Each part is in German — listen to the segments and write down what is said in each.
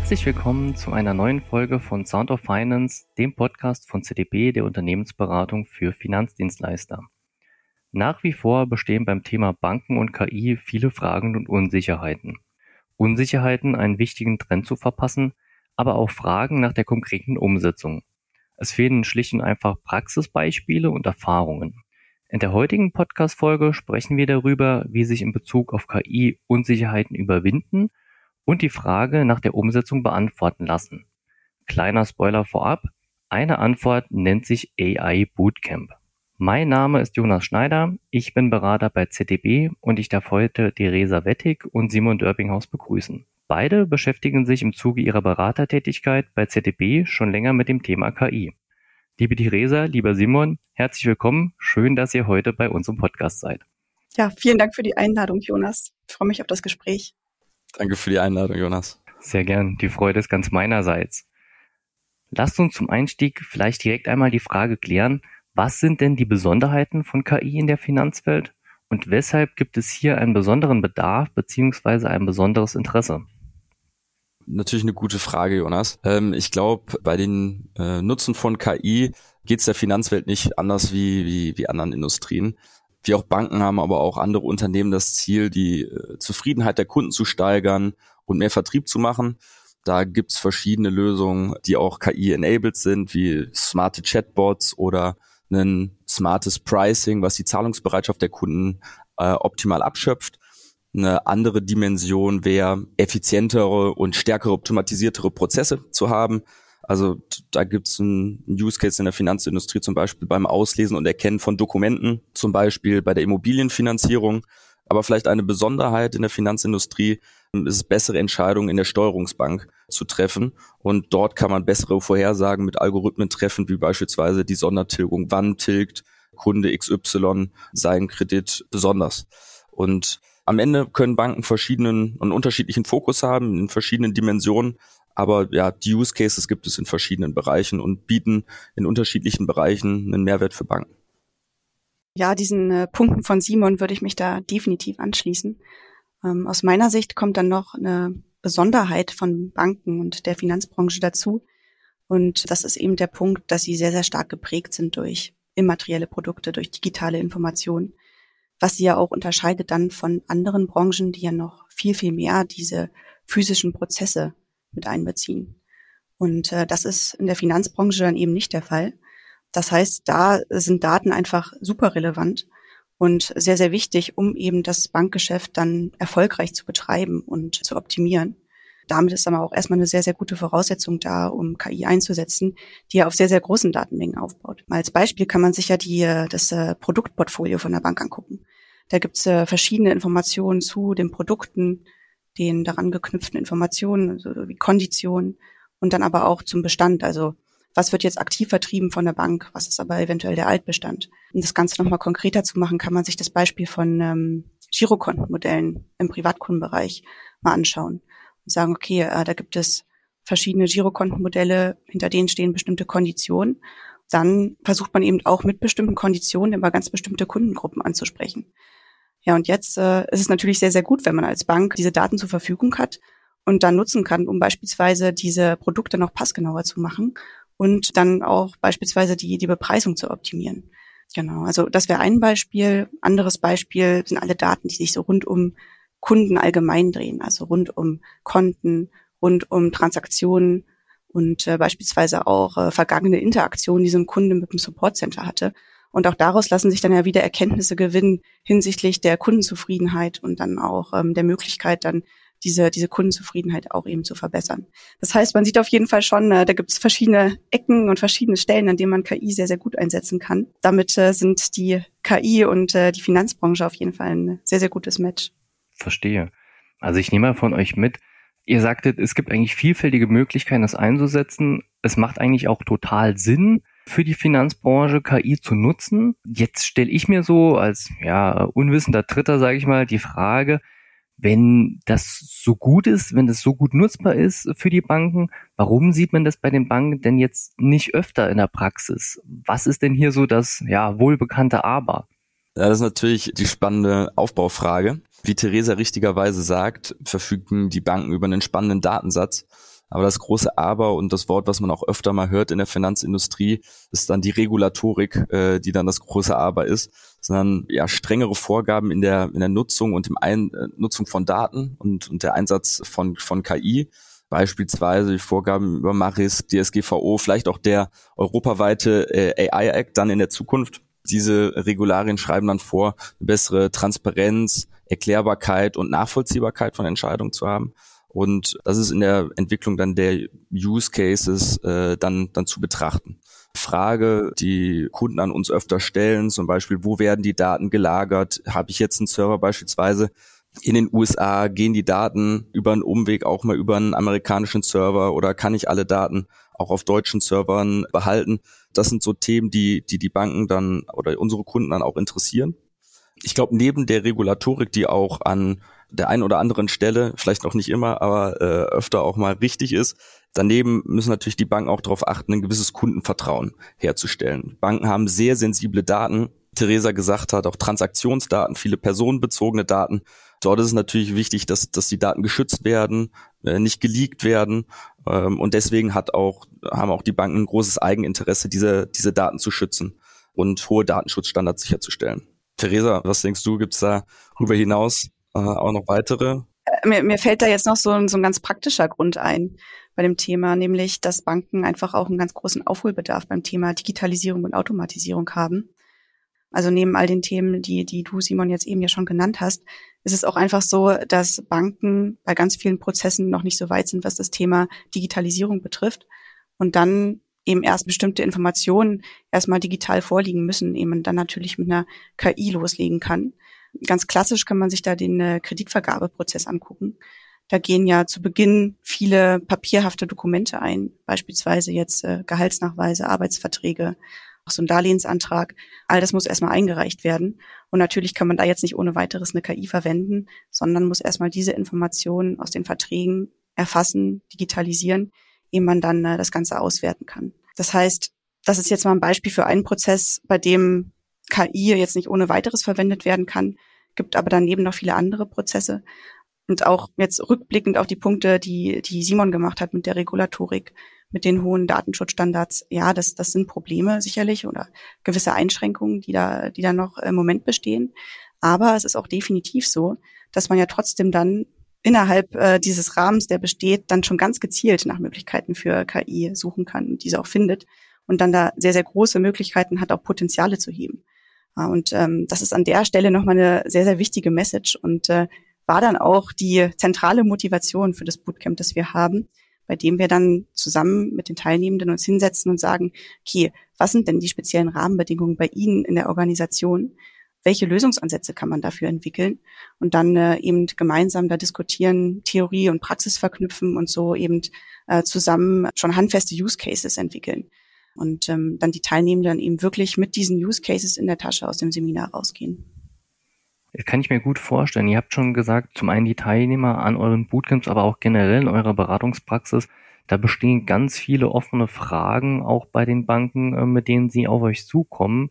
Herzlich willkommen zu einer neuen Folge von Sound of Finance, dem Podcast von CDB, der Unternehmensberatung für Finanzdienstleister. Nach wie vor bestehen beim Thema Banken und KI viele Fragen und Unsicherheiten. Unsicherheiten, einen wichtigen Trend zu verpassen, aber auch Fragen nach der konkreten Umsetzung. Es fehlen schlicht und einfach Praxisbeispiele und Erfahrungen. In der heutigen Podcast-Folge sprechen wir darüber, wie sich in Bezug auf KI Unsicherheiten überwinden und die Frage nach der Umsetzung beantworten lassen. Kleiner Spoiler vorab, eine Antwort nennt sich AI Bootcamp. Mein Name ist Jonas Schneider, ich bin Berater bei ZDB und ich darf heute Theresa Wettig und Simon Dörbinghaus begrüßen. Beide beschäftigen sich im Zuge ihrer Beratertätigkeit bei ZDB schon länger mit dem Thema KI. Liebe Theresa, lieber Simon, herzlich willkommen. Schön, dass ihr heute bei uns im Podcast seid. Ja, vielen Dank für die Einladung, Jonas. Ich freue mich auf das Gespräch. Danke für die Einladung, Jonas. Sehr gern. Die Freude ist ganz meinerseits. Lasst uns zum Einstieg vielleicht direkt einmal die Frage klären, was sind denn die Besonderheiten von KI in der Finanzwelt und weshalb gibt es hier einen besonderen Bedarf bzw. ein besonderes Interesse? Natürlich eine gute Frage, Jonas. Ähm, ich glaube, bei den äh, Nutzen von KI geht es der Finanzwelt nicht anders wie, wie, wie anderen Industrien. Wir auch Banken haben aber auch andere Unternehmen das Ziel, die äh, Zufriedenheit der Kunden zu steigern und mehr Vertrieb zu machen. Da gibt's verschiedene Lösungen, die auch KI-enabled sind, wie smarte Chatbots oder ein smartes Pricing, was die Zahlungsbereitschaft der Kunden äh, optimal abschöpft. Eine andere Dimension wäre, effizientere und stärkere automatisiertere Prozesse zu haben. Also da gibt es einen Use Case in der Finanzindustrie zum Beispiel beim Auslesen und Erkennen von Dokumenten, zum Beispiel bei der Immobilienfinanzierung. Aber vielleicht eine Besonderheit in der Finanzindustrie ist es, bessere Entscheidungen in der Steuerungsbank zu treffen. Und dort kann man bessere Vorhersagen mit Algorithmen treffen, wie beispielsweise die Sondertilgung. Wann tilgt Kunde XY seinen Kredit besonders? Und am Ende können Banken verschiedenen und unterschiedlichen Fokus haben, in verschiedenen Dimensionen. Aber ja, die Use Cases gibt es in verschiedenen Bereichen und bieten in unterschiedlichen Bereichen einen Mehrwert für Banken. Ja, diesen äh, Punkten von Simon würde ich mich da definitiv anschließen. Ähm, aus meiner Sicht kommt dann noch eine Besonderheit von Banken und der Finanzbranche dazu. Und das ist eben der Punkt, dass sie sehr, sehr stark geprägt sind durch immaterielle Produkte, durch digitale Informationen was sie ja auch unterscheidet dann von anderen Branchen, die ja noch viel, viel mehr diese physischen Prozesse mit einbeziehen. Und äh, das ist in der Finanzbranche dann eben nicht der Fall. Das heißt, da sind Daten einfach super relevant und sehr, sehr wichtig, um eben das Bankgeschäft dann erfolgreich zu betreiben und zu optimieren. Damit ist aber auch erstmal eine sehr, sehr gute Voraussetzung da, um KI einzusetzen, die ja auf sehr, sehr großen Datenmengen aufbaut. Als Beispiel kann man sich ja die, äh, das äh, Produktportfolio von der Bank angucken. Da gibt's äh, verschiedene Informationen zu den Produkten, den daran geknüpften Informationen, also wie Konditionen und dann aber auch zum Bestand. Also was wird jetzt aktiv vertrieben von der Bank, was ist aber eventuell der Altbestand. Um das Ganze nochmal konkreter zu machen, kann man sich das Beispiel von ähm, Girokontenmodellen im Privatkundenbereich mal anschauen und sagen, okay, äh, da gibt es verschiedene Girokontenmodelle, hinter denen stehen bestimmte Konditionen. Dann versucht man eben auch mit bestimmten Konditionen immer ganz bestimmte Kundengruppen anzusprechen. Ja, und jetzt äh, ist es natürlich sehr, sehr gut, wenn man als Bank diese Daten zur Verfügung hat und dann nutzen kann, um beispielsweise diese Produkte noch passgenauer zu machen und dann auch beispielsweise die, die Bepreisung zu optimieren. Genau, also das wäre ein Beispiel. Anderes Beispiel sind alle Daten, die sich so rund um Kunden allgemein drehen, also rund um Konten, rund um Transaktionen und äh, beispielsweise auch äh, vergangene Interaktionen, die so ein Kunde mit dem Support Center hatte. Und auch daraus lassen sich dann ja wieder Erkenntnisse gewinnen hinsichtlich der Kundenzufriedenheit und dann auch ähm, der Möglichkeit, dann diese, diese Kundenzufriedenheit auch eben zu verbessern. Das heißt, man sieht auf jeden Fall schon, äh, da gibt es verschiedene Ecken und verschiedene Stellen, an denen man KI sehr, sehr gut einsetzen kann. Damit äh, sind die KI und äh, die Finanzbranche auf jeden Fall ein sehr, sehr gutes Match. Verstehe. Also ich nehme mal von euch mit, ihr sagtet, es gibt eigentlich vielfältige Möglichkeiten, das einzusetzen. Es macht eigentlich auch total Sinn, für die Finanzbranche KI zu nutzen. Jetzt stelle ich mir so als ja unwissender Dritter, sage ich mal, die Frage, wenn das so gut ist, wenn das so gut nutzbar ist für die Banken, warum sieht man das bei den Banken denn jetzt nicht öfter in der Praxis? Was ist denn hier so das ja wohlbekannte Aber? Ja, das ist natürlich die spannende Aufbaufrage. Wie Theresa richtigerweise sagt, verfügen die Banken über einen spannenden Datensatz Aber das große Aber und das Wort, was man auch öfter mal hört in der Finanzindustrie, ist dann die Regulatorik, äh, die dann das große Aber ist, sondern ja strengere Vorgaben in der in der Nutzung und im Ein äh, Nutzung von Daten und und der Einsatz von von KI beispielsweise die Vorgaben über Maris, DSGVO, vielleicht auch der europaweite äh, AI Act dann in der Zukunft. Diese Regularien schreiben dann vor, eine bessere Transparenz, Erklärbarkeit und Nachvollziehbarkeit von Entscheidungen zu haben. Und das ist in der Entwicklung dann der Use Cases äh, dann, dann zu betrachten. Frage, die Kunden an uns öfter stellen, zum Beispiel, wo werden die Daten gelagert? Habe ich jetzt einen Server beispielsweise in den USA? Gehen die Daten über einen Umweg auch mal über einen amerikanischen Server oder kann ich alle Daten auch auf deutschen Servern behalten? Das sind so Themen, die die, die Banken dann oder unsere Kunden dann auch interessieren. Ich glaube, neben der Regulatorik, die auch an der einen oder anderen Stelle, vielleicht noch nicht immer, aber äh, öfter auch mal richtig ist. Daneben müssen natürlich die Banken auch darauf achten, ein gewisses Kundenvertrauen herzustellen. Banken haben sehr sensible Daten. Theresa gesagt hat, auch Transaktionsdaten, viele personenbezogene Daten. Dort ist es natürlich wichtig, dass, dass die Daten geschützt werden, äh, nicht geleakt werden. Ähm, und deswegen hat auch, haben auch die Banken ein großes Eigeninteresse, diese, diese Daten zu schützen und hohe Datenschutzstandards sicherzustellen. Theresa, was denkst du, gibt es da darüber hinaus äh, auch noch weitere? Äh, mir, mir fällt da jetzt noch so ein, so ein ganz praktischer Grund ein bei dem Thema, nämlich dass Banken einfach auch einen ganz großen Aufholbedarf beim Thema Digitalisierung und Automatisierung haben. Also neben all den Themen, die, die du, Simon, jetzt eben ja schon genannt hast, ist es auch einfach so, dass Banken bei ganz vielen Prozessen noch nicht so weit sind, was das Thema Digitalisierung betrifft. Und dann eben erst bestimmte Informationen erstmal digital vorliegen müssen, eben dann natürlich mit einer KI loslegen kann. Ganz klassisch kann man sich da den äh, Kreditvergabeprozess angucken. Da gehen ja zu Beginn viele papierhafte Dokumente ein, beispielsweise jetzt äh, Gehaltsnachweise, Arbeitsverträge, auch so ein Darlehensantrag. All das muss erstmal eingereicht werden. Und natürlich kann man da jetzt nicht ohne weiteres eine KI verwenden, sondern muss erstmal diese Informationen aus den Verträgen erfassen, digitalisieren, ehe man dann äh, das Ganze auswerten kann. Das heißt, das ist jetzt mal ein Beispiel für einen Prozess, bei dem KI jetzt nicht ohne weiteres verwendet werden kann, gibt aber daneben noch viele andere Prozesse. Und auch jetzt rückblickend auf die Punkte, die, die Simon gemacht hat mit der Regulatorik, mit den hohen Datenschutzstandards, ja, das, das sind Probleme sicherlich oder gewisse Einschränkungen, die da, die da noch im Moment bestehen. Aber es ist auch definitiv so, dass man ja trotzdem dann innerhalb äh, dieses Rahmens, der besteht, dann schon ganz gezielt nach Möglichkeiten für KI suchen kann und diese auch findet und dann da sehr, sehr große Möglichkeiten hat, auch Potenziale zu heben. Und ähm, das ist an der Stelle nochmal eine sehr, sehr wichtige Message und äh, war dann auch die zentrale Motivation für das Bootcamp, das wir haben, bei dem wir dann zusammen mit den Teilnehmenden uns hinsetzen und sagen, okay, was sind denn die speziellen Rahmenbedingungen bei Ihnen in der Organisation? Welche Lösungsansätze kann man dafür entwickeln? Und dann äh, eben gemeinsam da diskutieren, Theorie und Praxis verknüpfen und so eben äh, zusammen schon handfeste Use Cases entwickeln und ähm, dann die Teilnehmenden eben wirklich mit diesen Use Cases in der Tasche aus dem Seminar rausgehen. Das kann ich mir gut vorstellen. Ihr habt schon gesagt, zum einen die Teilnehmer an euren Bootcamps, aber auch generell in eurer Beratungspraxis, da bestehen ganz viele offene Fragen auch bei den Banken, äh, mit denen sie auf euch zukommen.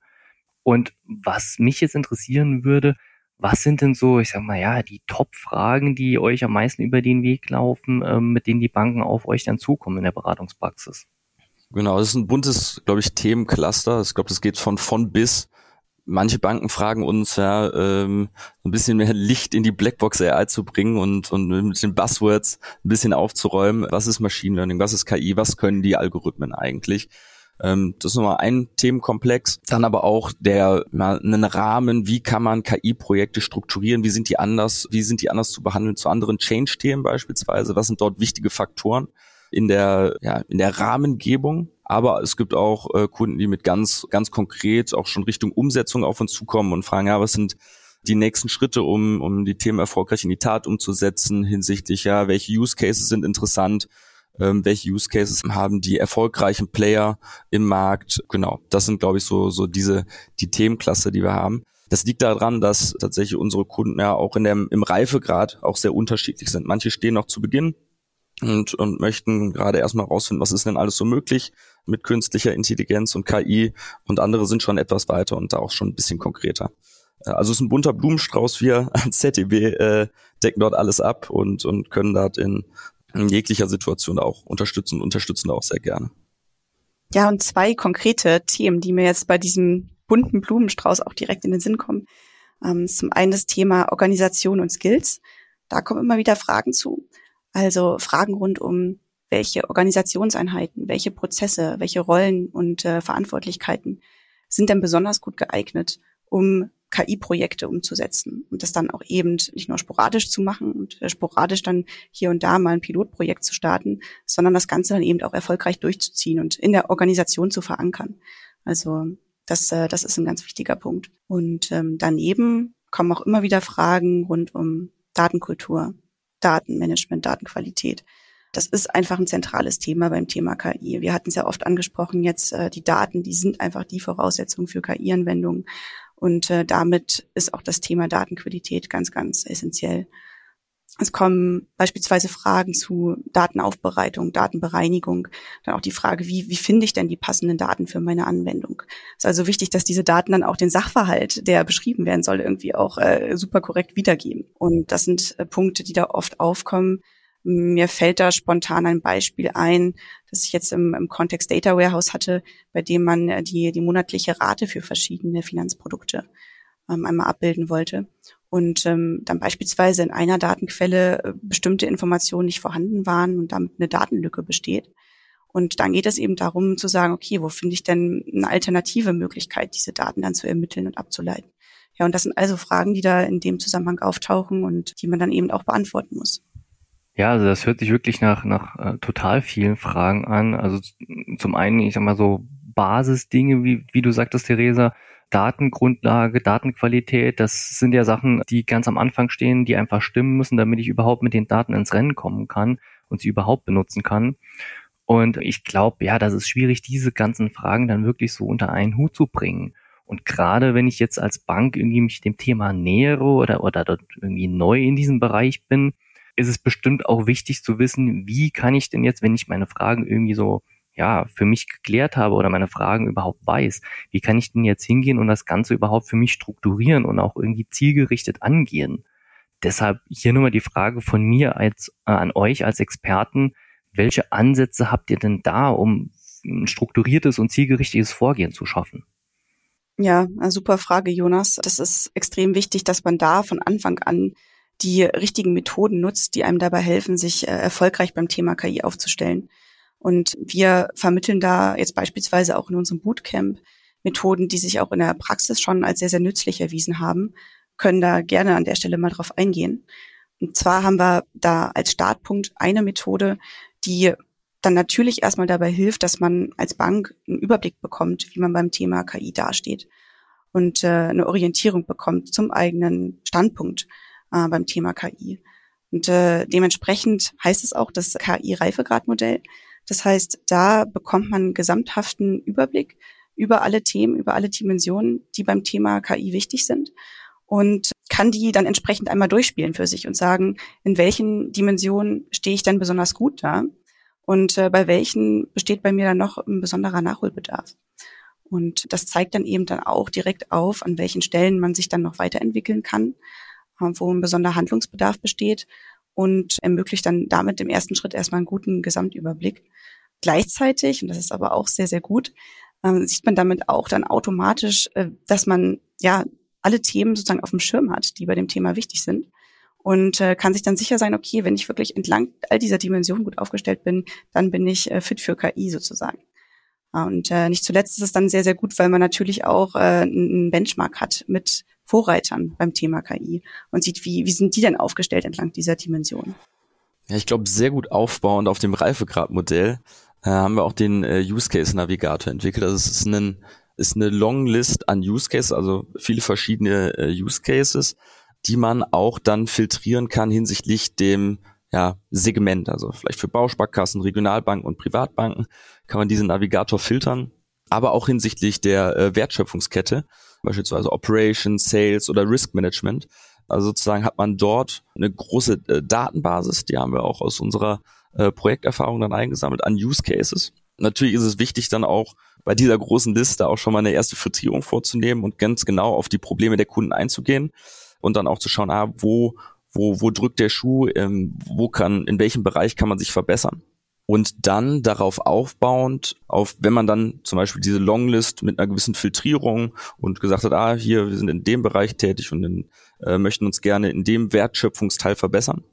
Und was mich jetzt interessieren würde, was sind denn so, ich sag mal, ja, die Top-Fragen, die euch am meisten über den Weg laufen, ähm, mit denen die Banken auf euch dann zukommen in der Beratungspraxis? Genau, das ist ein buntes, glaube ich, Themencluster. Ich glaube, das geht von von bis. Manche Banken fragen uns ja, ähm, ein bisschen mehr Licht in die Blackbox AI zu bringen und, und mit den Buzzwords ein bisschen aufzuräumen. Was ist Machine Learning? Was ist KI? Was können die Algorithmen eigentlich? Ähm, das ist nochmal ein Themenkomplex. Dann aber auch der mal einen Rahmen, wie kann man KI-Projekte strukturieren, wie sind die anders, wie sind die anders zu behandeln zu anderen Change-Themen beispielsweise, was sind dort wichtige Faktoren in der, ja, in der Rahmengebung. Aber es gibt auch äh, Kunden, die mit ganz, ganz konkret auch schon Richtung Umsetzung auf uns zukommen und fragen, ja, was sind die nächsten Schritte, um, um die Themen erfolgreich in die Tat umzusetzen, hinsichtlich, ja, welche Use Cases sind interessant, ähm, welche Use Cases haben die erfolgreichen Player im Markt. Genau, das sind, glaube ich, so, so diese, die Themenklasse, die wir haben. Das liegt daran, dass tatsächlich unsere Kunden ja auch in dem, im Reifegrad auch sehr unterschiedlich sind. Manche stehen noch zu Beginn und, und möchten gerade erstmal rausfinden, was ist denn alles so möglich mit künstlicher Intelligenz und KI und andere sind schon etwas weiter und da auch schon ein bisschen konkreter. Äh, also es ist ein bunter Blumenstrauß. Wir als ZDB äh, decken dort alles ab und, und können dort in in jeglicher Situation auch unterstützen und unterstützen auch sehr gerne. Ja, und zwei konkrete Themen, die mir jetzt bei diesem bunten Blumenstrauß auch direkt in den Sinn kommen. Ähm, zum einen das Thema Organisation und Skills. Da kommen immer wieder Fragen zu. Also Fragen rund um welche Organisationseinheiten, welche Prozesse, welche Rollen und äh, Verantwortlichkeiten sind denn besonders gut geeignet, um KI-Projekte umzusetzen und das dann auch eben nicht nur sporadisch zu machen und äh, sporadisch dann hier und da mal ein Pilotprojekt zu starten, sondern das Ganze dann eben auch erfolgreich durchzuziehen und in der Organisation zu verankern. Also das, äh, das ist ein ganz wichtiger Punkt. Und ähm, daneben kommen auch immer wieder Fragen rund um Datenkultur, Datenmanagement, Datenqualität. Das ist einfach ein zentrales Thema beim Thema KI. Wir hatten es ja oft angesprochen, jetzt äh, die Daten, die sind einfach die Voraussetzung für KI-Anwendungen. Und äh, damit ist auch das Thema Datenqualität ganz, ganz essentiell. Es kommen beispielsweise Fragen zu Datenaufbereitung, Datenbereinigung, dann auch die Frage, wie, wie finde ich denn die passenden Daten für meine Anwendung? Es ist also wichtig, dass diese Daten dann auch den Sachverhalt, der beschrieben werden soll, irgendwie auch äh, super korrekt wiedergeben. Und das sind äh, Punkte, die da oft aufkommen, mir fällt da spontan ein Beispiel ein, das ich jetzt im, im Kontext Data Warehouse hatte, bei dem man äh, die, die monatliche Rate für verschiedene Finanzprodukte ähm, einmal abbilden wollte. Und ähm, dann beispielsweise in einer Datenquelle äh, bestimmte Informationen nicht vorhanden waren und damit eine Datenlücke besteht. Und dann geht es eben darum zu sagen, okay, wo finde ich denn eine alternative Möglichkeit, diese Daten dann zu ermitteln und abzuleiten? Ja, und das sind also Fragen, die da in dem Zusammenhang auftauchen und die man dann eben auch beantworten muss. Ja, also das hört sich wirklich nach, nach äh, total vielen Fragen an. Also zum einen, ich sag mal so Basisdinge, wie, wie du sagtest, Theresa, Datengrundlage, Datenqualität, das sind ja Sachen, die ganz am Anfang stehen, die einfach stimmen müssen, damit ich überhaupt mit den Daten ins Rennen kommen kann und sie überhaupt benutzen kann. Und ich glaube, ja, das ist schwierig, diese ganzen Fragen dann wirklich so unter einen Hut zu bringen. Und gerade wenn ich jetzt als Bank irgendwie mich dem Thema nähere oder, oder dort irgendwie neu in diesem Bereich bin, ist es bestimmt auch wichtig zu wissen, wie kann ich denn jetzt, wenn ich meine Fragen irgendwie so ja, für mich geklärt habe oder meine Fragen überhaupt weiß, wie kann ich denn jetzt hingehen und das Ganze überhaupt für mich strukturieren und auch irgendwie zielgerichtet angehen? Deshalb hier nur mal die Frage von mir als äh, an euch als Experten, welche Ansätze habt ihr denn da, um ein strukturiertes und zielgerichtetes Vorgehen zu schaffen? Ja, super Frage, Jonas. Das ist extrem wichtig, dass man da von Anfang an die richtigen Methoden nutzt, die einem dabei helfen, sich äh, erfolgreich beim Thema KI aufzustellen. Und wir vermitteln da jetzt beispielsweise auch in unserem Bootcamp Methoden, die sich auch in der Praxis schon als sehr, sehr nützlich erwiesen haben, können da gerne an der Stelle mal drauf eingehen. Und zwar haben wir da als Startpunkt eine Methode, die dann natürlich erstmal dabei hilft, dass man als Bank einen Überblick bekommt, wie man beim Thema KI dasteht und äh, eine Orientierung bekommt zum eigenen Standpunkt äh, beim Thema KI. Und äh, dementsprechend heißt es auch das KI-Reifegradmodell. Das heißt, da bekommt man einen gesamthaften Überblick über alle Themen, über alle Dimensionen, die beim Thema KI wichtig sind und kann die dann entsprechend einmal durchspielen für sich und sagen, in welchen Dimensionen stehe ich denn besonders gut da und äh, bei welchen besteht bei mir dann noch ein besonderer Nachholbedarf. Und das zeigt dann eben dann auch direkt auf, an welchen Stellen man sich dann noch weiterentwickeln kann wo ein besonderer Handlungsbedarf besteht und ermöglicht dann damit im ersten Schritt erstmal einen guten Gesamtüberblick. Gleichzeitig, und das ist aber auch sehr, sehr gut, äh, sieht man damit auch dann automatisch, äh, dass man ja alle Themen sozusagen auf dem Schirm hat, die bei dem Thema wichtig sind und äh, kann sich dann sicher sein, okay, wenn ich wirklich entlang all dieser Dimensionen gut aufgestellt bin, dann bin ich äh, fit für KI sozusagen. Und äh, nicht zuletzt ist es dann sehr, sehr gut, weil man natürlich auch äh, einen Benchmark hat mit Vorreitern beim Thema KI und sieht, wie, wie sind die denn aufgestellt entlang dieser Dimension. Ja, ich glaube, sehr gut aufbauend auf dem Reifegradmodell äh, haben wir auch den äh, Use Case Navigator entwickelt. Also es ist, ein, ist eine Long List an Use Cases, also viele verschiedene äh, Use Cases, die man auch dann filtrieren kann hinsichtlich dem ja, Segment, also vielleicht für Bausparkassen, Regionalbanken und Privatbanken kann man diesen Navigator filtern, aber auch hinsichtlich der äh, Wertschöpfungskette beispielsweise Operations, Sales oder Risk Management. Also sozusagen hat man dort eine große äh, Datenbasis, die haben wir auch aus unserer äh, Projekterfahrung dann eingesammelt an Use Cases. Natürlich ist es wichtig dann auch bei dieser großen Liste auch schon mal eine erste Filtrierung vorzunehmen und ganz genau auf die Probleme der Kunden einzugehen und dann auch zu schauen, ah, wo wo, wo drückt der Schuh, ähm, wo kann, in welchem Bereich kann man sich verbessern. Und dann darauf aufbauend, auf, wenn man dann zum Beispiel diese Longlist mit einer gewissen Filtrierung und gesagt hat, ah, hier, wir sind in dem Bereich tätig und in, äh, möchten uns gerne in dem Wertschöpfungsteil verbessern,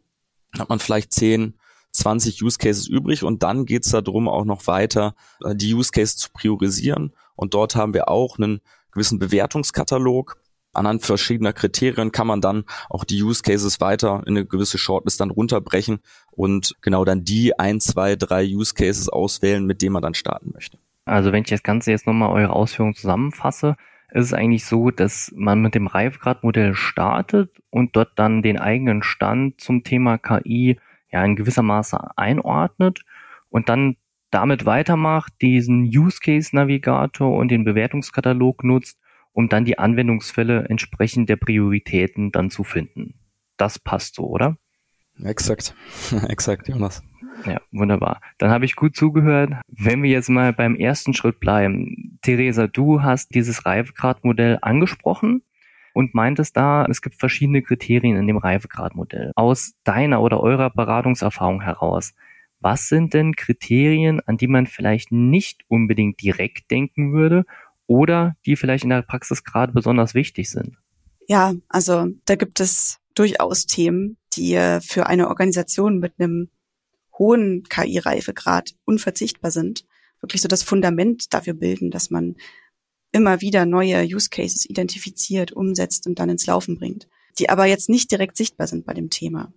hat man vielleicht 10, 20 Use Cases übrig und dann geht's darum, auch noch weiter äh, die Use Cases zu priorisieren. Und dort haben wir auch einen gewissen Bewertungskatalog, anhand verschiedener Kriterien kann man dann auch die Use Cases weiter in eine gewisse Shortlist dann runterbrechen und genau dann die ein, zwei, drei Use Cases auswählen, mit denen man dann starten möchte. Also wenn ich das Ganze jetzt nochmal eure Ausführungen zusammenfasse, ist es eigentlich so, dass man mit dem Reifegradmodell startet und dort dann den eigenen Stand zum Thema KI ja in gewisser Maße einordnet und dann damit weitermacht, diesen Use Case Navigator und den Bewertungskatalog nutzt, um dann die Anwendungsfälle entsprechend der Prioritäten dann zu finden. Das passt so, oder? Exakt, exakt, Jonas. Ja, wunderbar. Dann habe ich gut zugehört. Wenn wir jetzt mal beim ersten Schritt bleiben. Theresa, du hast dieses Reifegradmodell angesprochen und meintest da, es gibt verschiedene Kriterien in dem Reifegradmodell. Aus deiner oder eurer Beratungserfahrung heraus, was sind denn Kriterien, an die man vielleicht nicht unbedingt direkt denken würde oder die vielleicht in der Praxis gerade besonders wichtig sind? Ja, also da gibt es durchaus Themen, die äh, für eine Organisation mit einem hohen KI-Reifegrad unverzichtbar sind, wirklich so das Fundament dafür bilden, dass man immer wieder neue Use Cases identifiziert, umsetzt und dann ins Laufen bringt, die aber jetzt nicht direkt sichtbar sind bei dem Thema.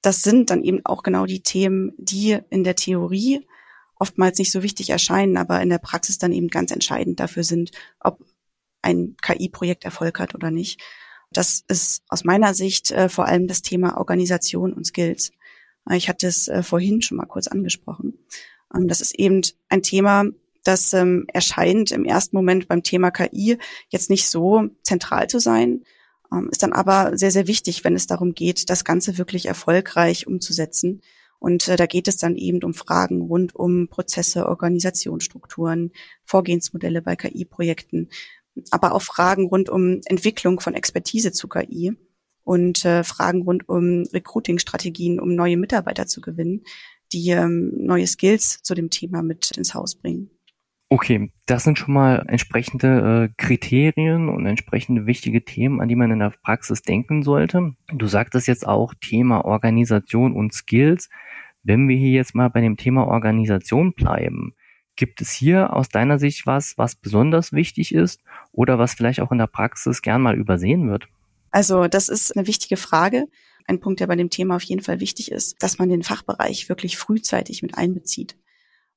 Das sind dann eben auch genau die Themen, die in der Theorie oftmals nicht so wichtig erscheinen, aber in der Praxis dann eben ganz entscheidend dafür sind, ob ein KI-Projekt Erfolg hat oder nicht. Das ist aus meiner Sicht äh, vor allem das Thema Organisation und Skills. Äh, ich hatte es äh, vorhin schon mal kurz angesprochen. Ähm, das ist eben ein Thema, das ähm, erscheint im ersten Moment beim Thema KI jetzt nicht so zentral zu sein, ähm, ist dann aber sehr, sehr wichtig, wenn es darum geht, das Ganze wirklich erfolgreich umzusetzen und äh, da geht es dann eben um Fragen rund um Prozesse, Organisationsstrukturen, Vorgehensmodelle bei KI-Projekten, aber auch Fragen rund um Entwicklung von Expertise zu KI und äh, Fragen rund um Recruiting-Strategien, um neue Mitarbeiter zu gewinnen, die ähm, neue Skills zu dem Thema mit ins Haus bringen. Okay, das sind schon mal entsprechende äh, Kriterien und entsprechende wichtige Themen, an die man in der Praxis denken sollte. Du sagtest jetzt auch Thema Organisation und Skills. Wenn wir hier jetzt mal bei dem Thema Organisation bleiben, gibt es hier aus deiner Sicht was, was besonders wichtig ist oder was vielleicht auch in der Praxis gern mal übersehen wird? Also das ist eine wichtige Frage. Ein Punkt, der bei dem Thema auf jeden Fall wichtig ist, dass man den Fachbereich wirklich frühzeitig mit einbezieht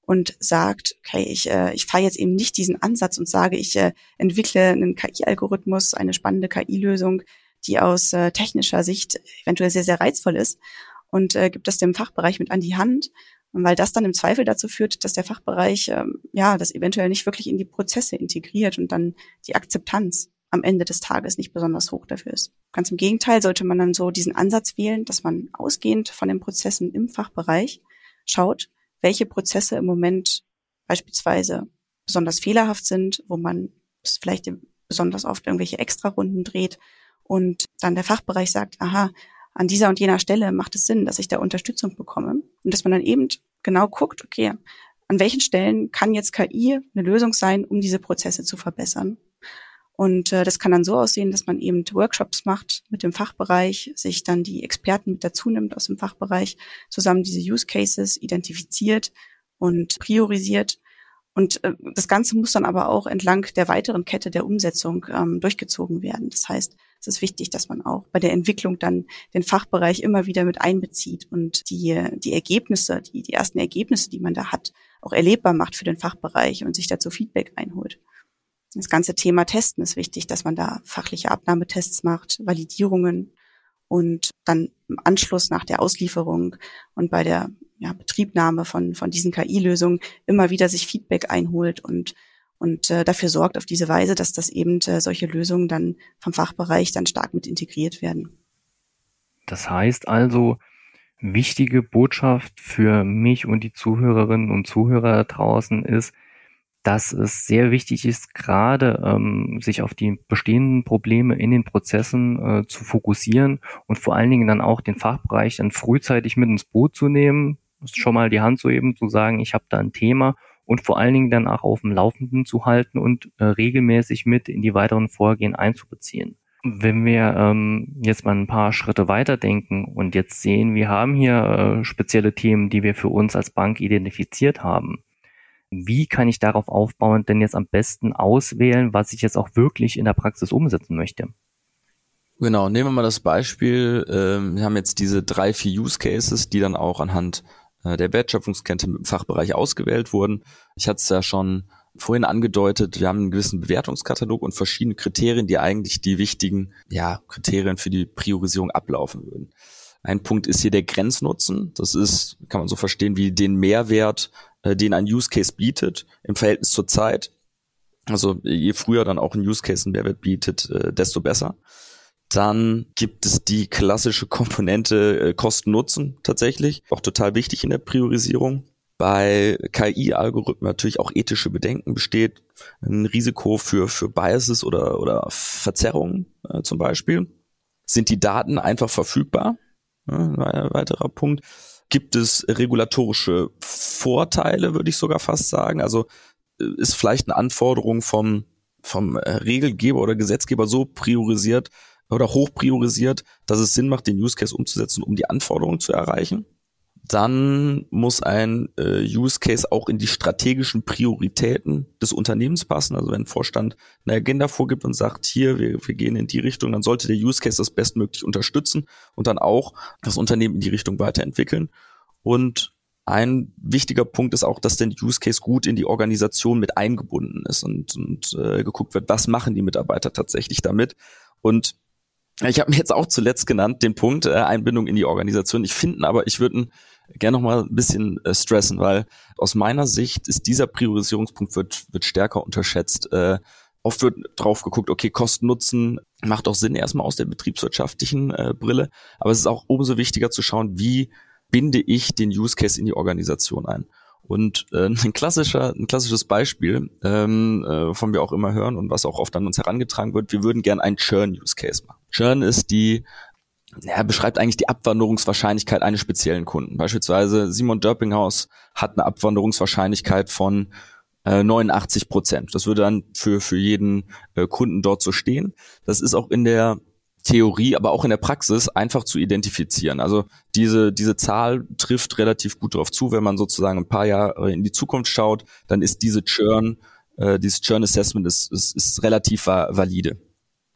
und sagt, okay, ich, äh, ich fahre jetzt eben nicht diesen Ansatz und sage, ich äh, entwickle einen KI-Algorithmus, eine spannende KI-Lösung, die aus äh, technischer Sicht eventuell sehr, sehr reizvoll ist und äh, gibt das dem Fachbereich mit an die Hand, weil das dann im Zweifel dazu führt, dass der Fachbereich ähm, ja das eventuell nicht wirklich in die Prozesse integriert und dann die Akzeptanz am Ende des Tages nicht besonders hoch dafür ist. Ganz im Gegenteil sollte man dann so diesen Ansatz wählen, dass man ausgehend von den Prozessen im Fachbereich schaut, welche Prozesse im Moment beispielsweise besonders fehlerhaft sind, wo man vielleicht besonders oft irgendwelche Extrarunden dreht und dann der Fachbereich sagt, aha, an dieser und jener Stelle macht es Sinn, dass ich da Unterstützung bekomme. Und dass man dann eben genau guckt, okay, an welchen Stellen kann jetzt KI eine Lösung sein, um diese Prozesse zu verbessern. Und äh, das kann dann so aussehen, dass man eben Workshops macht mit dem Fachbereich, sich dann die Experten mit dazu nimmt aus dem Fachbereich, zusammen diese Use Cases identifiziert und priorisiert. Und äh, das Ganze muss dann aber auch entlang der weiteren Kette der Umsetzung ähm, durchgezogen werden. Das heißt, es ist wichtig, dass man auch bei der Entwicklung dann den Fachbereich immer wieder mit einbezieht und die, die Ergebnisse, die, die ersten Ergebnisse, die man da hat, auch erlebbar macht für den Fachbereich und sich dazu Feedback einholt. Das ganze Thema Testen ist wichtig, dass man da fachliche Abnahmetests macht, Validierungen und dann im Anschluss nach der Auslieferung und bei der ja, Betriebnahme von, von diesen KI-Lösungen immer wieder sich Feedback einholt und und äh, dafür sorgt auf diese Weise, dass das eben äh, solche Lösungen dann vom Fachbereich dann stark mit integriert werden. Das heißt also, wichtige Botschaft für mich und die Zuhörerinnen und Zuhörer draußen ist, dass es sehr wichtig ist, gerade ähm, sich auf die bestehenden Probleme in den Prozessen äh, zu fokussieren und vor allen Dingen dann auch den Fachbereich dann frühzeitig mit ins Boot zu nehmen, schon mal die Hand zu eben zu sagen, ich habe da ein Thema und vor allen Dingen dann auch auf dem Laufenden zu halten und äh, regelmäßig mit in die weiteren Vorgehen einzubeziehen. Wenn wir ähm, jetzt mal ein paar Schritte weiterdenken und jetzt sehen, wir haben hier äh, spezielle Themen, die wir für uns als Bank identifiziert haben, wie kann ich darauf aufbauen, denn jetzt am besten auswählen, was ich jetzt auch wirklich in der Praxis umsetzen möchte? Genau, nehmen wir mal das Beispiel, ähm, wir haben jetzt diese drei, vier Use Cases, die dann auch anhand der Wertschöpfungskette im Fachbereich ausgewählt wurden. Ich hatte es ja schon vorhin angedeutet, wir haben einen gewissen Bewertungskatalog und verschiedene Kriterien, die eigentlich die wichtigen ja, Kriterien für die Priorisierung ablaufen würden. Ein Punkt ist hier der Grenznutzen. Das ist, kann man so verstehen, wie den Mehrwert äh, den ein Use Case bietet im Verhältnis zur Zeit. Also je früher dann auch ein Use Case einen Mehrwert bietet, äh, desto besser. Dann gibt es die klassische Komponente äh, Kosten-Nutzen tatsächlich, auch total wichtig in der Priorisierung. Bei KI-Algorithmen natürlich auch ethische Bedenken besteht, ein Risiko für, für Biases oder, oder Verzerrungen äh, zum Beispiel. Sind die Daten einfach verfügbar? Ja, ein weiterer Punkt gibt es regulatorische Vorteile, würde ich sogar fast sagen. Also äh, ist vielleicht eine Anforderung vom, vom äh, Regelgeber oder Gesetzgeber so priorisiert oder hoch priorisiert, dass es Sinn macht, den Use Case umzusetzen, um die Anforderungen zu erreichen dann muss ein äh, Use Case auch in die strategischen Prioritäten des Unternehmens passen. Also wenn ein Vorstand eine Agenda vorgibt und sagt, hier, wir, wir gehen in die Richtung, dann sollte der Use Case das bestmöglich unterstützen und dann auch das Unternehmen in die Richtung weiterentwickeln. Und ein wichtiger Punkt ist auch, dass der Use Case gut in die Organisation mit eingebunden ist und, und äh, geguckt wird, was machen die Mitarbeiter tatsächlich damit. Und ich habe mir jetzt auch zuletzt genannt den Punkt äh, Einbindung in die Organisation. Ich finde aber, ich würde gerne noch mal ein bisschen äh, stressen, weil aus meiner Sicht ist dieser Priorisierungspunkt wird, wird stärker unterschätzt. Äh, oft wird drauf geguckt, okay, Kosten Nutzen macht auch Sinn erstmal aus der betriebswirtschaftlichen äh, Brille, aber es ist auch umso wichtiger zu schauen, wie binde ich den Use Case in die Organisation ein. Und äh, ein klassischer, ein klassisches Beispiel, ähm, äh, von wir auch immer hören und was auch oft an uns herangetragen wird, wir würden gern einen Churn-Use-Case machen. Churn ist die ja, beschreibt eigentlich die Abwanderungswahrscheinlichkeit eines speziellen Kunden. Beispielsweise Simon Dörpinghaus hat eine Abwanderungswahrscheinlichkeit von äh, 89 Prozent. Das würde dann für, für jeden äh, Kunden dort so stehen. Das ist auch in der Theorie, aber auch in der Praxis einfach zu identifizieren. Also diese, diese Zahl trifft relativ gut darauf zu, wenn man sozusagen ein paar Jahre in die Zukunft schaut, dann ist diese Churn, äh, dieses Churn Assessment ist, ist, ist relativ valide.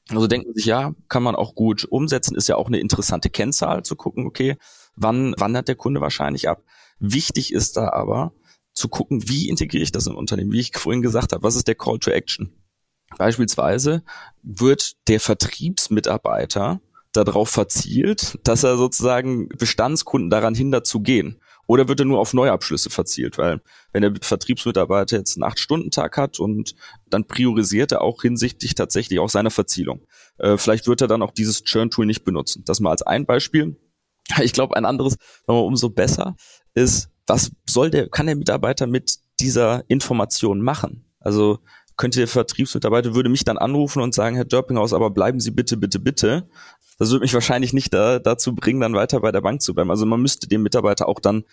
Also denken sich, ja, kann man auch gut umsetzen, ist ja auch eine interessante Kennzahl zu gucken, okay, wann wandert der Kunde wahrscheinlich ab. Wichtig ist da aber zu gucken, wie integriere ich das im Unternehmen, wie ich vorhin gesagt habe, was ist der Call to Action? Beispielsweise wird der Vertriebsmitarbeiter darauf verzielt, dass er sozusagen Bestandskunden daran hindert zu gehen. Oder wird er nur auf Neuabschlüsse verzielt? Weil wenn der Vertriebsmitarbeiter jetzt einen Acht-Stunden-Tag hat und dann priorisiert er auch hinsichtlich tatsächlich auch seiner Verzielung. Äh, vielleicht wird er dann auch dieses Churn-Tool nicht benutzen. Das mal als ein Beispiel. Ich glaube, ein anderes, nochmal umso besser, ist, was soll der, kann der Mitarbeiter mit dieser Information machen? Also könnte der Vertriebsmitarbeiter würde mich dann anrufen und sagen, Herr Dörpinghaus, aber bleiben Sie bitte, bitte, bitte das würde mich wahrscheinlich nicht da, dazu bringen, dann weiter bei der Bank zu bleiben. Also man müsste dem Mitarbeiter auch dann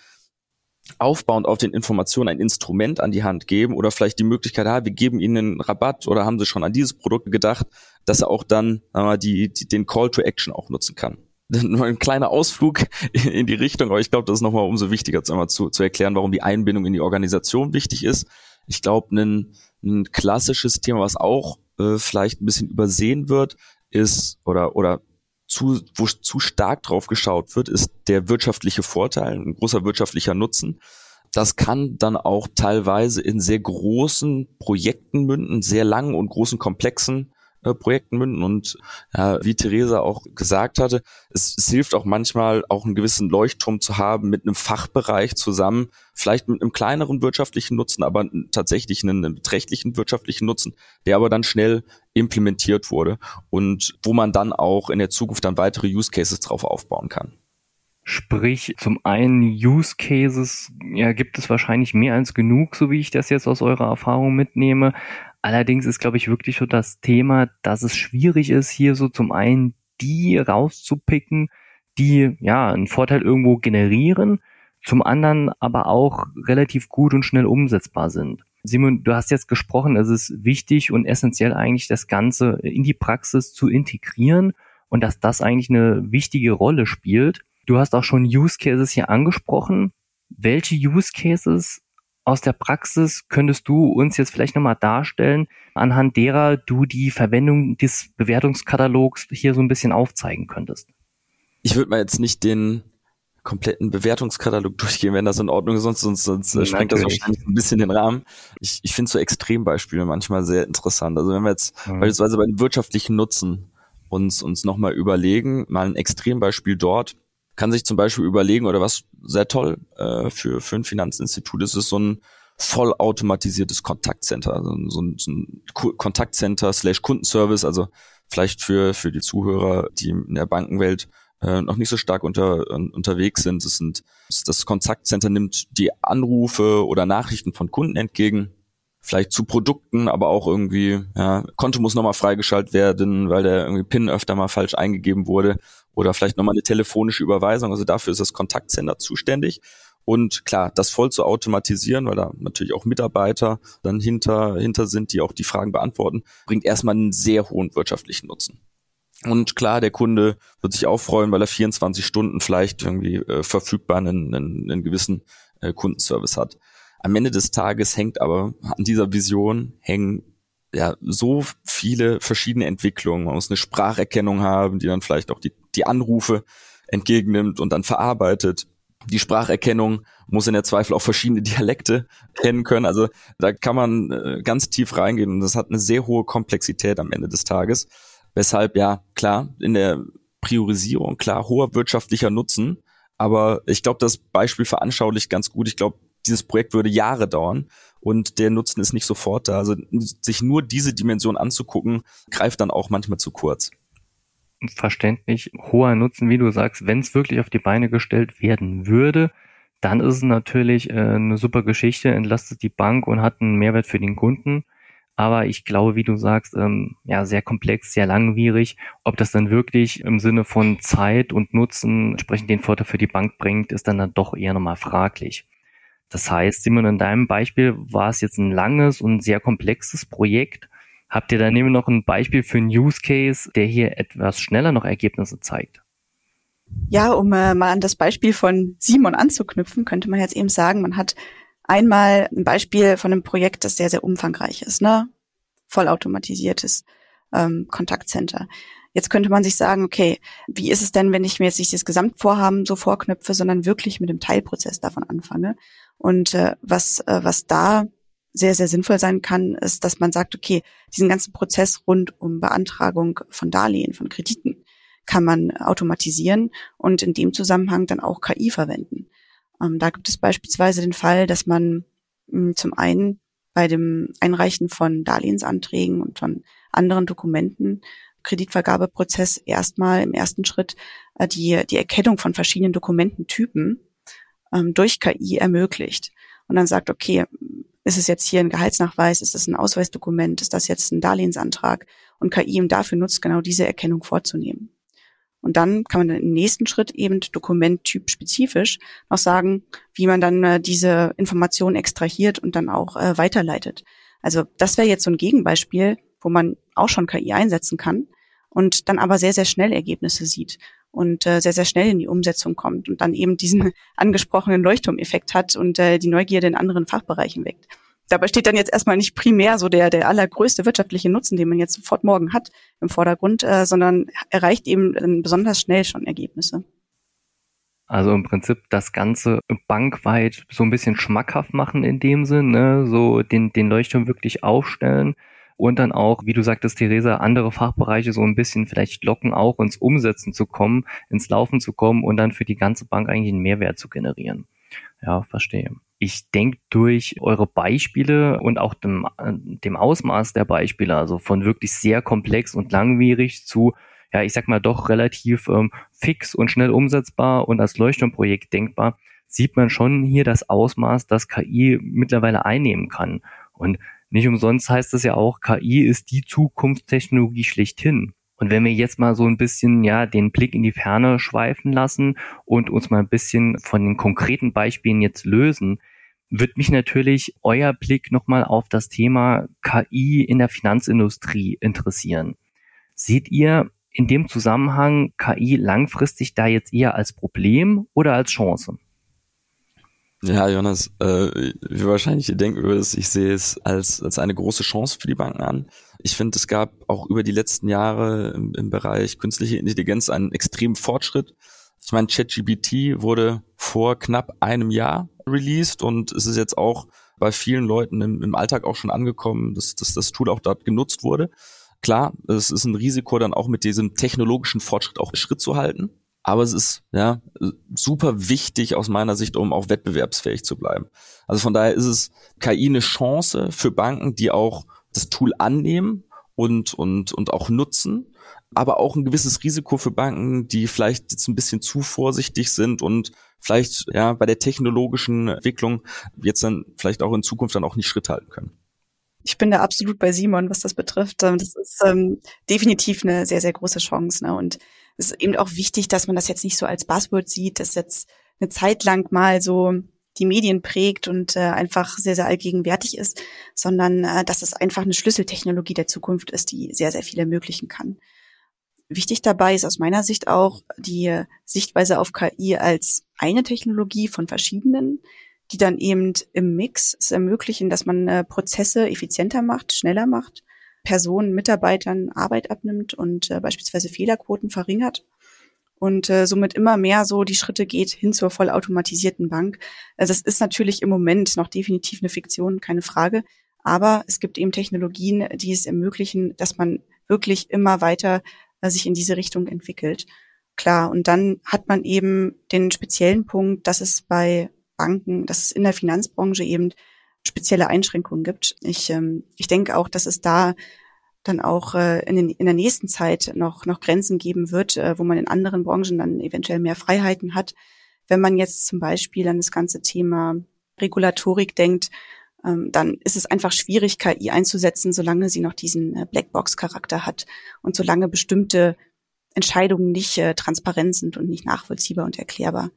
aufbauend auf den Informationen ein Instrument an die Hand geben oder vielleicht die Möglichkeit, ah, wir geben ihnen einen Rabatt oder haben sie schon an dieses Produkt gedacht, dass er auch dann äh, die, die, den Call to Action auch nutzen kann. Nur ein kleiner Ausflug in die Richtung, aber ich glaube, das ist nochmal umso wichtiger zu, zu erklären, warum die Einbindung in die Organisation wichtig ist. Ich glaube, ein, ein klassisches Thema, was auch äh, vielleicht ein bisschen übersehen wird, ist oder oder zu, wo zu stark drauf geschaut wird, ist der wirtschaftliche Vorteil, ein großer wirtschaftlicher Nutzen. Das kann dann auch teilweise in sehr großen Projekten münden, sehr langen und großen Komplexen Projekten münden. Und ja, wie Theresa auch gesagt hatte, es, es hilft auch manchmal, auch einen gewissen Leuchtturm zu haben mit einem Fachbereich zusammen, vielleicht mit einem kleineren wirtschaftlichen Nutzen, aber tatsächlich einen, einen beträchtlichen wirtschaftlichen Nutzen, der aber dann schnell implementiert wurde und wo man dann auch in der Zukunft dann weitere Use Cases drauf aufbauen kann. Sprich, zum einen Use Cases, ja, gibt es wahrscheinlich mehr als genug, so wie ich das jetzt aus eurer Erfahrung mitnehme. Allerdings ist, glaube ich, wirklich so das Thema, dass es schwierig ist, hier so zum einen die rauszupicken, die ja einen Vorteil irgendwo generieren, zum anderen aber auch relativ gut und schnell umsetzbar sind. Simon, du hast jetzt gesprochen, es ist wichtig und essentiell eigentlich das Ganze in die Praxis zu integrieren und dass das eigentlich eine wichtige Rolle spielt. Du hast auch schon Use Cases hier angesprochen. Welche Use Cases aus der Praxis könntest du uns jetzt vielleicht nochmal darstellen, anhand derer du die Verwendung des Bewertungskatalogs hier so ein bisschen aufzeigen könntest? Ich würde mal jetzt nicht den kompletten Bewertungskatalog durchgehen, wenn das in Ordnung ist, sonst, sonst, sonst Natürlich. sprengt das wahrscheinlich ein bisschen den Rahmen. Ich, ich finde so Extrembeispiele manchmal sehr interessant. Also wenn wir jetzt mhm. beispielsweise bei dem wirtschaftlichen Nutzen uns, uns nochmal überlegen, mal ein Extrembeispiel dort, kann sich zum Beispiel überlegen, oder was sehr toll äh, für, für ein Finanzinstitut ist, ist so ein vollautomatisiertes Kontaktcenter, also so ein, so ein Kontaktcenter slash Kundenservice, also vielleicht für, für die Zuhörer, die in der Bankenwelt äh, noch nicht so stark unter, uh, unterwegs sind. Das sind das Kontaktcenter nimmt die Anrufe oder Nachrichten von Kunden entgegen, vielleicht zu Produkten, aber auch irgendwie, ja, Konto muss nochmal freigeschaltet werden, weil der irgendwie PIN öfter mal falsch eingegeben wurde oder vielleicht nochmal eine telefonische Überweisung. Also dafür ist das Kontaktcenter zuständig. Und klar, das voll zu automatisieren, weil da natürlich auch Mitarbeiter dann hinter, hinter sind, die auch die Fragen beantworten, bringt erstmal einen sehr hohen wirtschaftlichen Nutzen. Und klar, der Kunde wird sich auch freuen, weil er 24 Stunden vielleicht irgendwie äh, verfügbar einen, einen, einen gewissen äh, Kundenservice hat. Am Ende des Tages hängt aber an dieser Vision hängen ja so viele verschiedene Entwicklungen. Man muss eine Spracherkennung haben, die dann vielleicht auch die, die Anrufe entgegennimmt und dann verarbeitet. Die Spracherkennung muss in der Zweifel auch verschiedene Dialekte kennen können. Also da kann man äh, ganz tief reingehen und das hat eine sehr hohe Komplexität am Ende des Tages. Weshalb, ja, klar, in der Priorisierung, klar, hoher wirtschaftlicher Nutzen. Aber ich glaube, das Beispiel veranschaulicht ganz gut. Ich glaube, dieses Projekt würde Jahre dauern und der Nutzen ist nicht sofort da. Also sich nur diese Dimension anzugucken, greift dann auch manchmal zu kurz. Verständlich, hoher Nutzen, wie du sagst, wenn es wirklich auf die Beine gestellt werden würde, dann ist es natürlich äh, eine super Geschichte, entlastet die Bank und hat einen Mehrwert für den Kunden. Aber ich glaube, wie du sagst, ähm, ja, sehr komplex, sehr langwierig. Ob das dann wirklich im Sinne von Zeit und Nutzen entsprechend den Vorteil für die Bank bringt, ist dann, dann doch eher nochmal fraglich. Das heißt, Simon, in deinem Beispiel war es jetzt ein langes und sehr komplexes Projekt. Habt ihr daneben noch ein Beispiel für einen Use Case, der hier etwas schneller noch Ergebnisse zeigt? Ja, um äh, mal an das Beispiel von Simon anzuknüpfen, könnte man jetzt eben sagen, man hat Einmal ein Beispiel von einem Projekt, das sehr, sehr umfangreich ist, ne? Vollautomatisiertes ähm, Kontaktcenter. Jetzt könnte man sich sagen, okay, wie ist es denn, wenn ich mir jetzt nicht das Gesamtvorhaben so vorknüpfe, sondern wirklich mit dem Teilprozess davon anfange? Und äh, was, äh, was da sehr, sehr sinnvoll sein kann, ist, dass man sagt, okay, diesen ganzen Prozess rund um Beantragung von Darlehen, von Krediten, kann man automatisieren und in dem Zusammenhang dann auch KI verwenden. Ähm, da gibt es beispielsweise den Fall, dass man mh, hm, zum einen bei dem Einreichen von Darlehensanträgen und von anderen Dokumenten Kreditvergabeprozess erstmal im ersten Schritt äh, die, die Erkennung von verschiedenen Dokumententypen ähm, durch KI ermöglicht. Und dann sagt, okay, ist es jetzt hier ein Gehaltsnachweis, ist es ein Ausweisdokument, ist das jetzt ein Darlehensantrag? Und KI ihm dafür nutzt, genau diese Erkennung vorzunehmen. Und dann kann man im nächsten Schritt eben dokumenttyp spezifisch noch sagen, wie man dann äh, diese Information extrahiert und dann auch äh, weiterleitet. Also das wäre jetzt so ein Gegenbeispiel, wo man auch schon KI einsetzen kann und dann aber sehr, sehr schnell Ergebnisse sieht und äh, sehr, sehr schnell in die Umsetzung kommt und dann eben diesen angesprochenen Leuchtturmeffekt hat und äh, die Neugierde in anderen Fachbereichen weckt dabei steht dann jetzt erstmal nicht primär so der, der allergrößte wirtschaftliche Nutzen, den man jetzt sofort morgen hat im Vordergrund, äh, sondern erreicht eben besonders schnell schon Ergebnisse. Also im Prinzip das Ganze bankweit so ein bisschen schmackhaft machen in dem Sinn, ne? so den, den Leuchtturm wirklich aufstellen und dann auch, wie du sagtest, Theresa, andere Fachbereiche so ein bisschen vielleicht locken, auch ins Umsetzen zu kommen, ins Laufen zu kommen und dann für die ganze Bank eigentlich einen Mehrwert zu generieren. Ja, verstehe. Ich denke durch eure Beispiele und auch dem, dem Ausmaß der Beispiele, also von wirklich sehr komplex und langwierig zu ja, ich sag mal, doch relativ ähm, fix und schnell umsetzbar und als Leuchtturmprojekt denkbar, sieht man schon hier das Ausmaß, das KI mittlerweile einnehmen kann. Und nicht umsonst heißt es ja auch, KI ist die Zukunftstechnologie schlechthin. Und wenn wir jetzt mal so ein bisschen, ja, den Blick in die Ferne schweifen lassen und uns mal ein bisschen von den konkreten Beispielen jetzt lösen, wird mich natürlich euer Blick nochmal auf das Thema KI in der Finanzindustrie interessieren. Seht ihr in dem Zusammenhang KI langfristig da jetzt eher als Problem oder als Chance? Ja, Jonas, äh, wie wahrscheinlich ihr denken würdet, ich sehe es als, als eine große Chance für die Banken an. Ich finde, es gab auch über die letzten Jahre im, im Bereich künstliche Intelligenz einen extremen Fortschritt. Ich meine, ChatGPT wurde vor knapp einem Jahr released und es ist jetzt auch bei vielen Leuten im, im Alltag auch schon angekommen, dass, dass das Tool auch dort genutzt wurde. Klar, es ist ein Risiko, dann auch mit diesem technologischen Fortschritt auch Schritt zu halten. Aber es ist ja super wichtig aus meiner Sicht, um auch wettbewerbsfähig zu bleiben. Also von daher ist es KI eine Chance für Banken, die auch das Tool annehmen und, und, und auch nutzen, aber auch ein gewisses Risiko für Banken, die vielleicht jetzt ein bisschen zu vorsichtig sind und vielleicht ja bei der technologischen Entwicklung jetzt dann vielleicht auch in Zukunft dann auch nicht Schritt halten können. Ich bin da absolut bei Simon, was das betrifft. Das ist ähm, definitiv eine sehr, sehr große Chance. Ne? Und es ist eben auch wichtig, dass man das jetzt nicht so als Buzzword sieht, dass jetzt eine Zeit lang mal so die Medien prägt und äh, einfach sehr, sehr allgegenwärtig ist, sondern äh, dass es einfach eine Schlüsseltechnologie der Zukunft ist, die sehr, sehr viel ermöglichen kann. Wichtig dabei ist aus meiner Sicht auch die Sichtweise auf KI als eine Technologie von verschiedenen, die dann eben im Mix es ermöglichen, dass man äh, Prozesse effizienter macht, schneller macht Personen, Mitarbeitern Arbeit abnimmt und äh, beispielsweise Fehlerquoten verringert und äh, somit immer mehr so die Schritte geht hin zur vollautomatisierten Bank. Also das ist natürlich im Moment noch definitiv eine Fiktion, keine Frage. Aber es gibt eben Technologien, die es ermöglichen, dass man wirklich immer weiter äh, sich in diese Richtung entwickelt. Klar, und dann hat man eben den speziellen Punkt, dass es bei Banken, dass es in der Finanzbranche eben spezielle Einschränkungen gibt. Ich, ähm, ich denke auch, dass es da dann auch äh, in, den, in der nächsten Zeit noch, noch Grenzen geben wird, äh, wo man in anderen Branchen dann eventuell mehr Freiheiten hat. Wenn man jetzt zum Beispiel an das ganze Thema Regulatorik denkt, ähm, dann ist es einfach schwierig, KI einzusetzen, solange sie noch diesen äh, Blackbox-Charakter hat und solange bestimmte Entscheidungen nicht äh, transparent sind und nicht nachvollziehbar und erklärbar.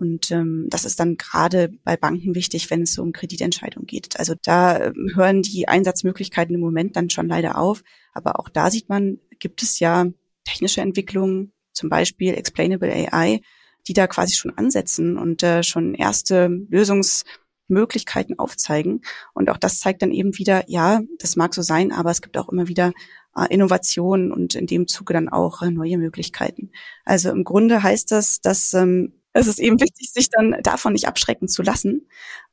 Und ähm, das ist dann gerade bei Banken wichtig, wenn es so um Kreditentscheidungen geht. Also da ähm, hören die Einsatzmöglichkeiten im Moment dann schon leider auf. Aber auch da sieht man, gibt es ja technische Entwicklungen, zum Beispiel Explainable AI, die da quasi schon ansetzen und äh, schon erste Lösungsmöglichkeiten aufzeigen. Und auch das zeigt dann eben wieder, ja, das mag so sein, aber es gibt auch immer wieder äh, Innovationen und in dem Zuge dann auch äh, neue Möglichkeiten. Also im Grunde heißt das, dass ähm, es ist eben wichtig, sich dann davon nicht abschrecken zu lassen,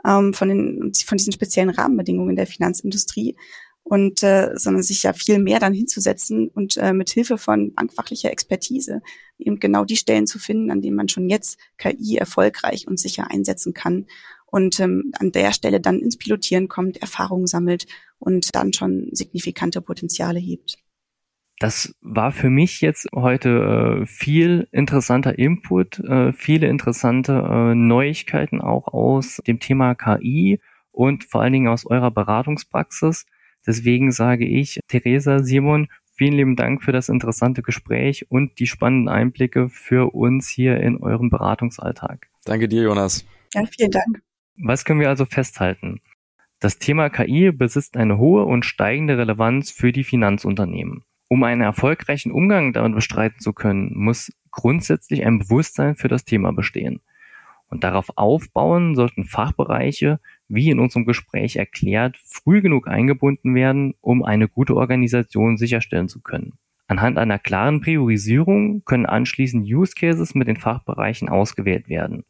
ähm, von, den, von diesen speziellen Rahmenbedingungen der Finanzindustrie und äh, sondern sich ja viel mehr dann hinzusetzen und äh, mit Hilfe von bankfachlicher Expertise eben genau die Stellen zu finden, an denen man schon jetzt KI erfolgreich und sicher einsetzen kann und ähm, an der Stelle dann ins Pilotieren kommt, Erfahrungen sammelt und dann schon signifikante Potenziale hebt. Das war für mich jetzt heute äh, viel interessanter Input, äh, viele interessante äh, Neuigkeiten auch aus dem Thema KI und vor allen Dingen aus eurer Beratungspraxis. Deswegen sage ich, Theresa, Simon, vielen lieben Dank für das interessante Gespräch und die spannenden Einblicke für uns hier in eurem Beratungsalltag. Danke dir, Jonas. Ja, vielen Dank. Was können wir also festhalten? Das Thema KI besitzt eine hohe und steigende Relevanz für die Finanzunternehmen. Um einen erfolgreichen Umgang damit bestreiten zu können, muss grundsätzlich ein Bewusstsein für das Thema bestehen. Und darauf aufbauen sollten Fachbereiche, wie in unserem Gespräch erklärt, früh genug eingebunden werden, um eine gute Organisation sicherstellen zu können. Anhand einer klaren Priorisierung können anschließend Use Cases mit den Fachbereichen ausgewählt werden.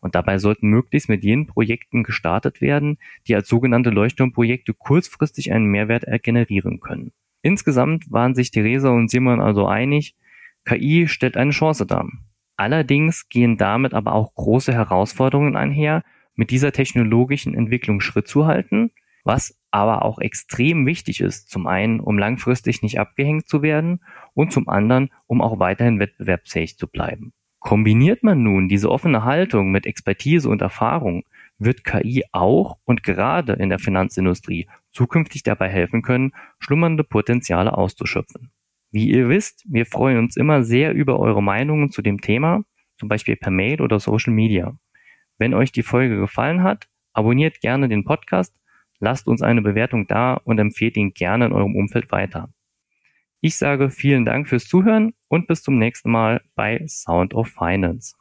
Und dabei sollten möglichst mit jenen Projekten gestartet werden, die als sogenannte Leuchtturmprojekte kurzfristig einen Mehrwert generieren können. Insgesamt waren sich Theresa und Simon also einig, KI stellt eine Chance dar. Allerdings gehen damit aber auch große Herausforderungen einher, mit dieser technologischen Entwicklung Schritt zu halten, was aber auch extrem wichtig ist, zum einen, um langfristig nicht abgehängt zu werden und zum anderen, um auch weiterhin wettbewerbsfähig zu bleiben. Kombiniert man nun diese offene Haltung mit Expertise und Erfahrung, wird KI auch und gerade in der Finanzindustrie zukünftig dabei helfen können, schlummernde Potenziale auszuschöpfen. Wie ihr wisst, wir freuen uns immer sehr über eure Meinungen zu dem Thema, zum Beispiel per Mail oder Social Media. Wenn euch die Folge gefallen hat, abonniert gerne den Podcast, lasst uns eine Bewertung da und empfehlt ihn gerne in eurem Umfeld weiter. Ich sage vielen Dank fürs Zuhören und bis zum nächsten Mal bei Sound of Finance.